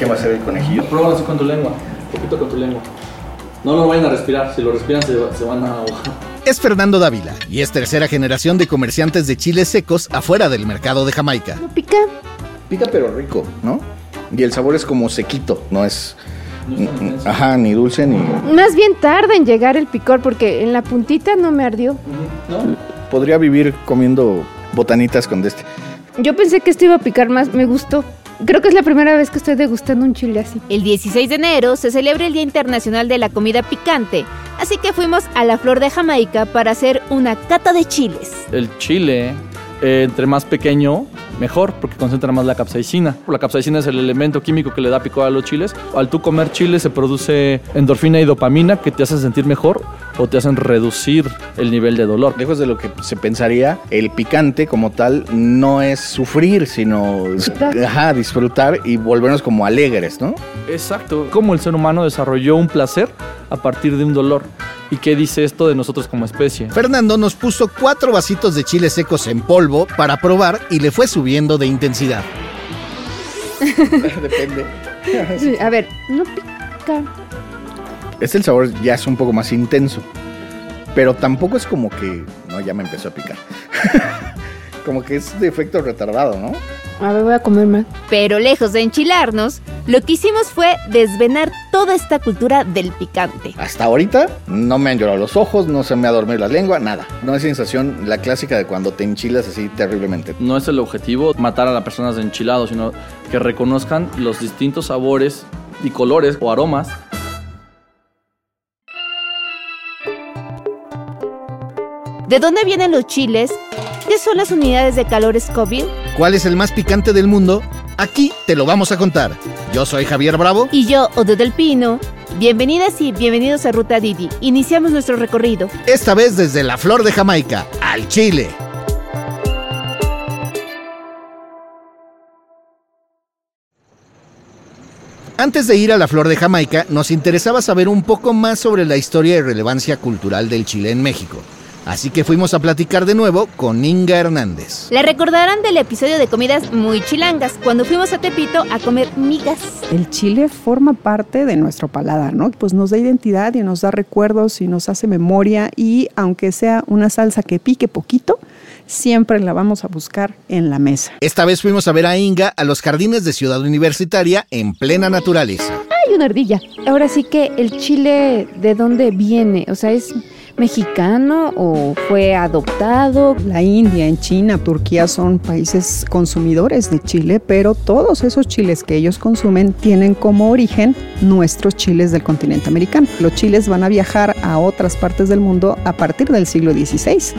¿Qué va a hacer el conejillo? Pruébalo así con tu lengua, un poquito con tu lengua. No lo vayan a respirar, si lo respiran se, se van a ahogar. Es Fernando Dávila y es tercera generación de comerciantes de chiles secos afuera del mercado de Jamaica. ¿No pica? Pica pero rico, ¿no? Y el sabor es como sequito, no es... No es. Ajá, ni dulce ni... Más bien tarda en llegar el picor porque en la puntita no me ardió. ¿No? Podría vivir comiendo botanitas con de este. Yo pensé que esto iba a picar más, me gustó. Creo que es la primera vez que estoy degustando un chile así. El 16 de enero se celebra el Día Internacional de la Comida Picante, así que fuimos a la Flor de Jamaica para hacer una cata de chiles. El chile, eh, entre más pequeño, mejor, porque concentra más la capsaicina. La capsaicina es el elemento químico que le da picor a los chiles. Al tú comer chile se produce endorfina y dopamina que te hacen sentir mejor o te hacen reducir el nivel de dolor. Lejos de lo que se pensaría, el picante como tal no es sufrir, sino Disfrutar. ajá, disfrutar y volvernos como alegres, ¿no? Exacto. Cómo el ser humano desarrolló un placer a partir de un dolor. ¿Y qué dice esto de nosotros como especie? Fernando nos puso cuatro vasitos de chiles secos en polvo para probar y le fue subiendo de intensidad. Depende. Sí, A ver, no pica. Este el sabor ya es un poco más intenso. Pero tampoco es como que. No, ya me empezó a picar. como que es de efecto retardado, ¿no? A ver, voy a comer más. Pero lejos de enchilarnos, lo que hicimos fue desvenar toda esta cultura del picante. Hasta ahorita no me han llorado los ojos, no se me ha dormido la lengua, nada. No es sensación la clásica de cuando te enchilas así terriblemente. No es el objetivo matar a las personas de enchilado, sino que reconozcan los distintos sabores y colores o aromas ¿De dónde vienen los chiles? ¿Qué son las unidades de calor Scoville? ¿Cuál es el más picante del mundo? Aquí te lo vamos a contar. Yo soy Javier Bravo. Y yo, Odo del Pino. Bienvenidas y bienvenidos a Ruta Didi. Iniciamos nuestro recorrido. Esta vez desde la Flor de Jamaica, al Chile. Antes de ir a la Flor de Jamaica, nos interesaba saber un poco más sobre la historia y relevancia cultural del Chile en México. Así que fuimos a platicar de nuevo con Inga Hernández. La recordarán del episodio de comidas muy chilangas, cuando fuimos a Tepito a comer migas. El chile forma parte de nuestro paladar, ¿no? Pues nos da identidad y nos da recuerdos y nos hace memoria y aunque sea una salsa que pique poquito, siempre la vamos a buscar en la mesa. Esta vez fuimos a ver a Inga a los jardines de Ciudad Universitaria en plena naturaleza. Hay una ardilla. Ahora sí que el chile, ¿de dónde viene? O sea, ¿es mexicano o fue adoptado? La India, en China, Turquía son países consumidores de chile, pero todos esos chiles que ellos consumen tienen como origen nuestros chiles del continente americano. Los chiles van a viajar a otras partes del mundo a partir del siglo XVI.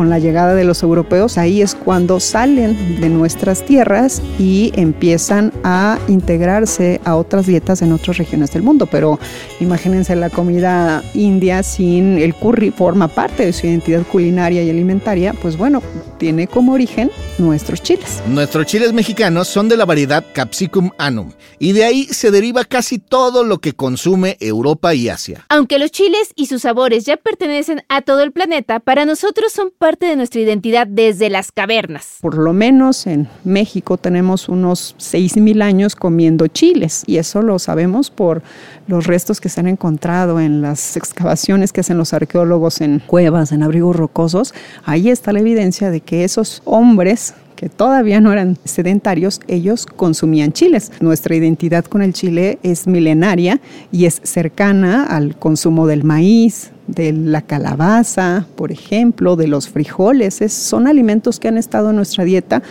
Con la llegada de los europeos, ahí es cuando salen de nuestras tierras y empiezan a integrarse a otras dietas en otras regiones del mundo. Pero imagínense la comida india sin el curry, forma parte de su identidad culinaria y alimentaria, pues bueno, tiene como origen nuestros chiles. Nuestros chiles mexicanos son de la variedad Capsicum annum y de ahí se deriva casi todo lo que consume Europa y Asia. Aunque los chiles y sus sabores ya pertenecen a todo el planeta, para nosotros son parte de nuestra identidad desde las cavernas. Por lo menos en México tenemos unos 6.000 años comiendo chiles y eso lo sabemos por los restos que se han encontrado en las excavaciones que hacen los arqueólogos en cuevas, en abrigos rocosos. Ahí está la evidencia de que esos hombres que todavía no eran sedentarios, ellos consumían chiles. Nuestra identidad con el chile es milenaria y es cercana al consumo del maíz, de la calabaza, por ejemplo, de los frijoles. Es- son alimentos que han estado en nuestra dieta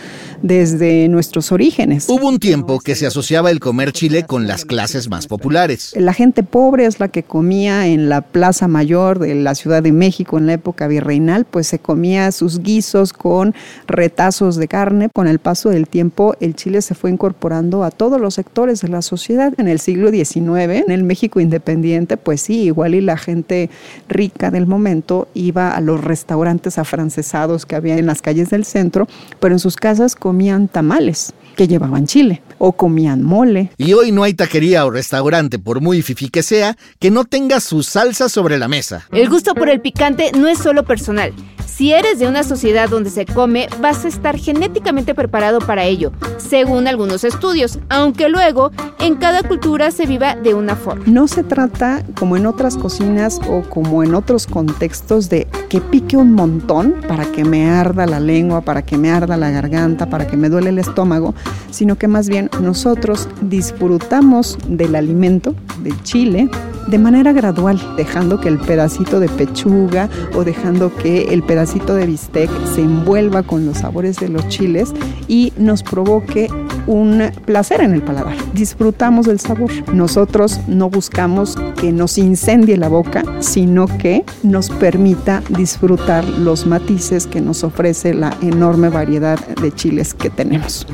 desde nuestros orígenes. Hubo un tiempo que se asociaba el comer chile con las clases más populares. La gente pobre es la que comía en la Plaza Mayor de la Ciudad de México en la época virreinal, pues se comía sus guisos con retazos de carne. Con el paso del tiempo, el chile se fue incorporando a todos los sectores de la sociedad. En el siglo XIX, en el México independiente, pues sí, igual y la gente rica del momento iba a los restaurantes afrancesados que había en las calles del centro, pero en sus casas comían tamales que llevaban chile o comían mole. Y hoy no hay taquería o restaurante, por muy fifí que sea, que no tenga su salsa sobre la mesa. El gusto por el picante no es solo personal, Si eres de una sociedad donde se come, vas a estar genéticamente preparado para ello, según algunos estudios, aunque luego en cada cultura se viva de una forma. No se trata, como en otras cocinas o como en otros contextos, de que pique un montón para que me arda la lengua, para que me arda la garganta, para que me duele el estómago, sino que más bien nosotros disfrutamos del alimento, del chile, de manera gradual, dejando que el pedacito de pechuga o dejando que el pedacito de bistec se envuelva con los sabores de los chiles y nos provoque un placer en el paladar. Disfrutamos del sabor. Nosotros no buscamos que nos incendie la boca, sino que nos permita disfrutar los matices que nos ofrece la enorme variedad de chiles que tenemos.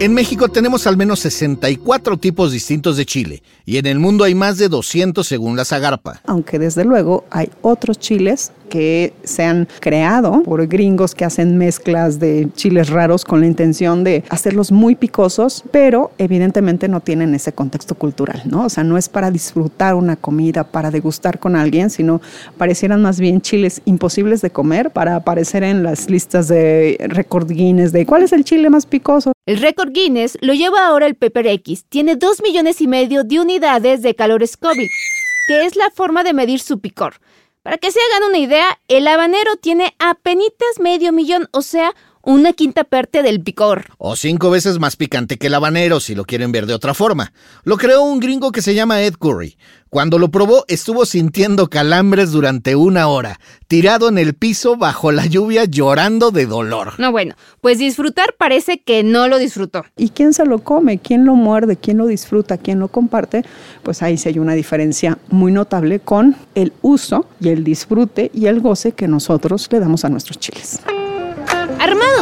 En México tenemos al menos 64 tipos distintos de chile y en el mundo hay más de 200 según la Zagarpa. Aunque desde luego hay otros chiles que se han creado por gringos que hacen mezclas de chiles raros con la intención de hacerlos muy picosos, pero evidentemente no tienen ese contexto cultural, ¿no? O sea, no es para disfrutar una comida, para degustar con alguien, sino parecieran más bien chiles imposibles de comer para aparecer en las listas de récord Guinness de cuál es el chile más picoso. El récord Guinness lo lleva ahora el Pepper X. Tiene 2 millones y medio de unidades de calor Scoville, que es la forma de medir su picor. Para que se hagan una idea, el habanero tiene apenas medio millón, o sea, una quinta parte del picor. O cinco veces más picante que el habanero, si lo quieren ver de otra forma. Lo creó un gringo que se llama Ed Curry. Cuando lo probó, estuvo sintiendo calambres durante una hora, tirado en el piso bajo la lluvia llorando de dolor. No, bueno, pues disfrutar parece que no lo disfrutó. ¿Y quién se lo come? ¿Quién lo muerde? ¿Quién lo disfruta? ¿Quién lo comparte? Pues ahí sí hay una diferencia muy notable con el uso y el disfrute y el goce que nosotros le damos a nuestros chiles.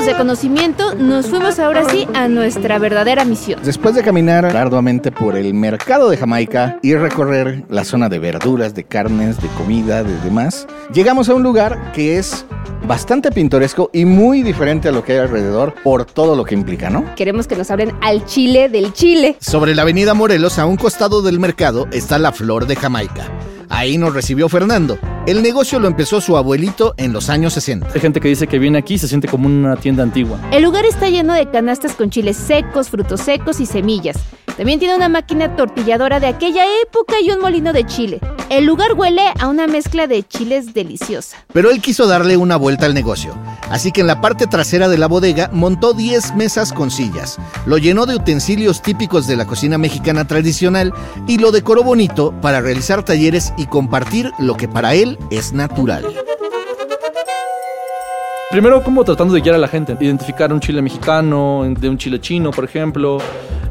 De conocimiento, nos fuimos ahora sí a nuestra verdadera misión. Después de caminar arduamente por el mercado de Jamaica y recorrer la zona de verduras, de carnes, de comida, de demás, llegamos a un lugar que es bastante pintoresco y muy diferente a lo que hay alrededor por todo lo que implica, ¿no? Queremos que nos hablen al chile del chile. Sobre la avenida Morelos, a un costado del mercado, está la Flor de Jamaica. Ahí nos recibió Fernando. El negocio lo empezó su abuelito en los años 60. Hay gente que dice que viene aquí y se siente como una tienda antigua. El lugar está lleno de canastas con chiles secos, frutos secos y semillas. También tiene una máquina tortilladora de aquella época y un molino de chile. El lugar huele a una mezcla de chiles deliciosa. Pero él quiso darle una vuelta al negocio. Así que en la parte trasera de la bodega montó 10 mesas con sillas. Lo llenó de utensilios típicos de la cocina mexicana tradicional y lo decoró bonito para realizar talleres y compartir lo que para él es natural. Primero, como tratando de guiar a la gente, identificar un chile mexicano de un chile chino, por ejemplo,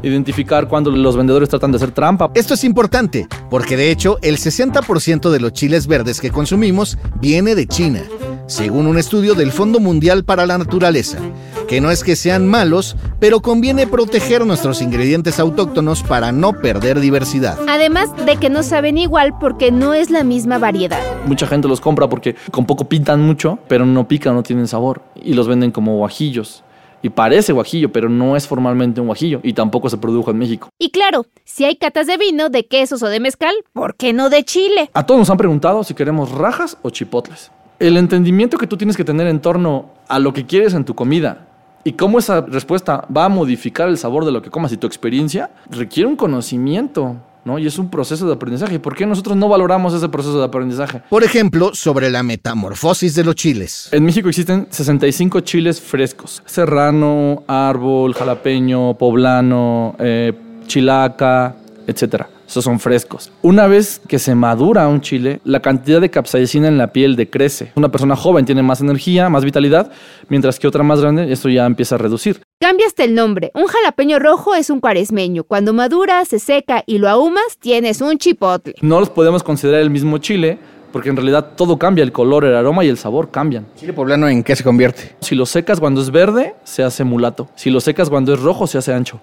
identificar cuando los vendedores tratan de hacer trampa. Esto es importante, porque de hecho el 60% de los chiles verdes que consumimos viene de China, según un estudio del Fondo Mundial para la Naturaleza, que no es que sean malos, pero conviene proteger nuestros ingredientes autóctonos para no perder diversidad. Además de que no saben igual porque no es la misma variedad. Mucha gente los compra porque con poco pintan mucho, pero no pican, no tienen sabor. Y los venden como guajillos. Y parece guajillo, pero no es formalmente un guajillo. Y tampoco se produjo en México. Y claro, si hay catas de vino, de quesos o de mezcal, ¿por qué no de chile? A todos nos han preguntado si queremos rajas o chipotles. El entendimiento que tú tienes que tener en torno a lo que quieres en tu comida y cómo esa respuesta va a modificar el sabor de lo que comas y tu experiencia requiere un conocimiento. ¿no? Y es un proceso de aprendizaje. ¿Por qué nosotros no valoramos ese proceso de aprendizaje? Por ejemplo, sobre la metamorfosis de los chiles. En México existen 65 chiles frescos. Serrano, árbol, jalapeño, poblano, eh, chilaca, etcétera. Esos son frescos. Una vez que se madura un chile, la cantidad de capsaicina en la piel decrece. Una persona joven tiene más energía, más vitalidad, mientras que otra más grande, esto ya empieza a reducir. Cambiaste el nombre. Un jalapeño rojo es un cuaresmeño. Cuando madura, se seca y lo ahumas, tienes un chipotle. No los podemos considerar el mismo chile, porque en realidad todo cambia, el color, el aroma y el sabor cambian. ¿Chile poblano en qué se convierte? Si lo secas cuando es verde, se hace mulato. Si lo secas cuando es rojo, se hace ancho.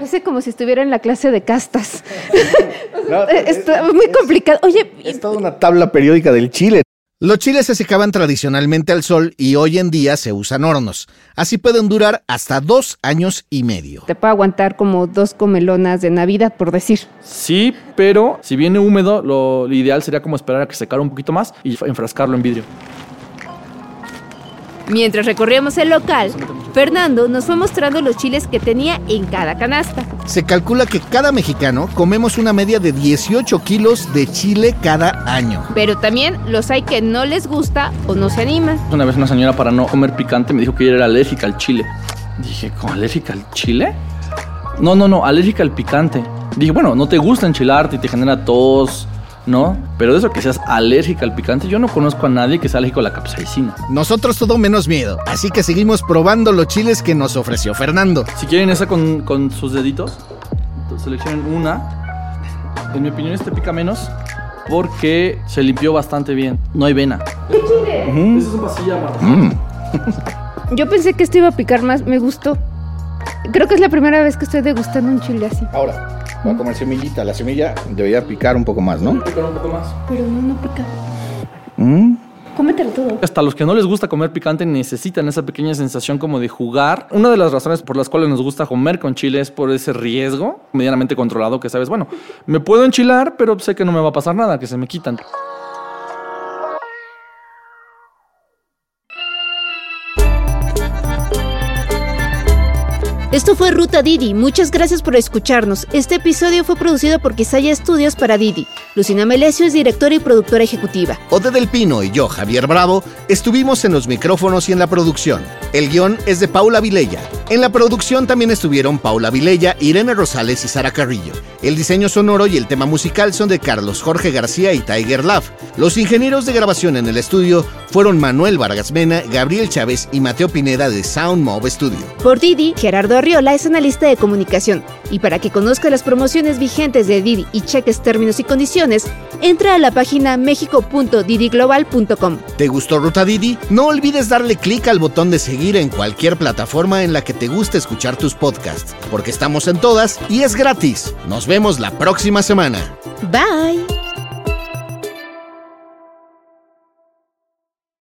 Parece como si estuviera en la clase de castas. Está muy complicado. Oye, Es toda una tabla periódica del chile. Los chiles se secaban tradicionalmente al sol y hoy en día se usan hornos. Así pueden durar hasta dos años y medio. te puedo aguantar como dos comelonas de Navidad, por decir. Sí, pero si viene húmedo, lo ideal sería como esperar a que secara un poquito más y enfrascarlo en vidrio. Mientras recorríamos el local, Fernando nos fue mostrando los chiles que tenía en cada canasta. Se calcula que cada mexicano comemos una media de 18 kilos de chile cada año. Pero también los hay que no les gusta o no se animan. Una vez una señora para no comer picante me dijo que ella era alérgica al chile. Dije, ¿cómo alérgica al chile? No, no, no, alérgica al picante. Dije, bueno, no te gusta enchilarte y te genera tos, ¿no? Pero de eso que seas alérgica al picante, yo no conozco a nadie que sea alérgico a la capsaicina. Nosotros todo menos miedo, así que seguimos probando los chiles que nos ofreció Fernando. Si quieren esa con, con sus deditos, seleccionen una. En mi opinión este pica menos porque se limpió bastante bien. No hay vena. Esa es un pasilla, Marta. Mm. Yo pensé que esto iba a picar más, me gustó. Creo que es la primera vez que estoy degustando un chile así. Ahora, voy a comer semillita. La semilla debería picar un poco más, ¿no? Picar un poco más. Pero no, no pica. Mm. Cómetelo todo. Hasta los que no les gusta comer picante necesitan esa pequeña sensación como de jugar. Una de las razones por las cuales nos gusta comer con chile es por ese riesgo medianamente controlado que sabes, bueno, me puedo enchilar, pero sé que no me va a pasar nada, que se me quitan. Esto fue Ruta Didi. Muchas gracias por escucharnos. Este episodio fue producido por Quisaya Estudios para Didi. Lucina Melesio es directora y productora ejecutiva. Ode del Pino y yo, Javier Bravo, estuvimos en los micrófonos y en la producción. El guion es de Paula Vilella. En la producción también estuvieron Paula Vilella, Irene Rosales y Sara Carrillo. El diseño sonoro y el tema musical son de Carlos Jorge García y Tiger Love. Los ingenieros de grabación en el estudio fueron Manuel Vargas Mena, Gabriel Chávez y Mateo Pineda de Sound Mob Studio. Por Didi, Gerardo Arriola es analista de comunicación. Y para que conozca las promociones vigentes de Didi y cheques términos y condiciones, entra a la página mexico.didiglobal.com. ¿Te gustó Ruta Didi? No olvides darle clic al botón de seguir en cualquier plataforma en la que te guste escuchar tus podcasts, porque estamos en todas y es gratis. Nos vemos la próxima semana. Bye.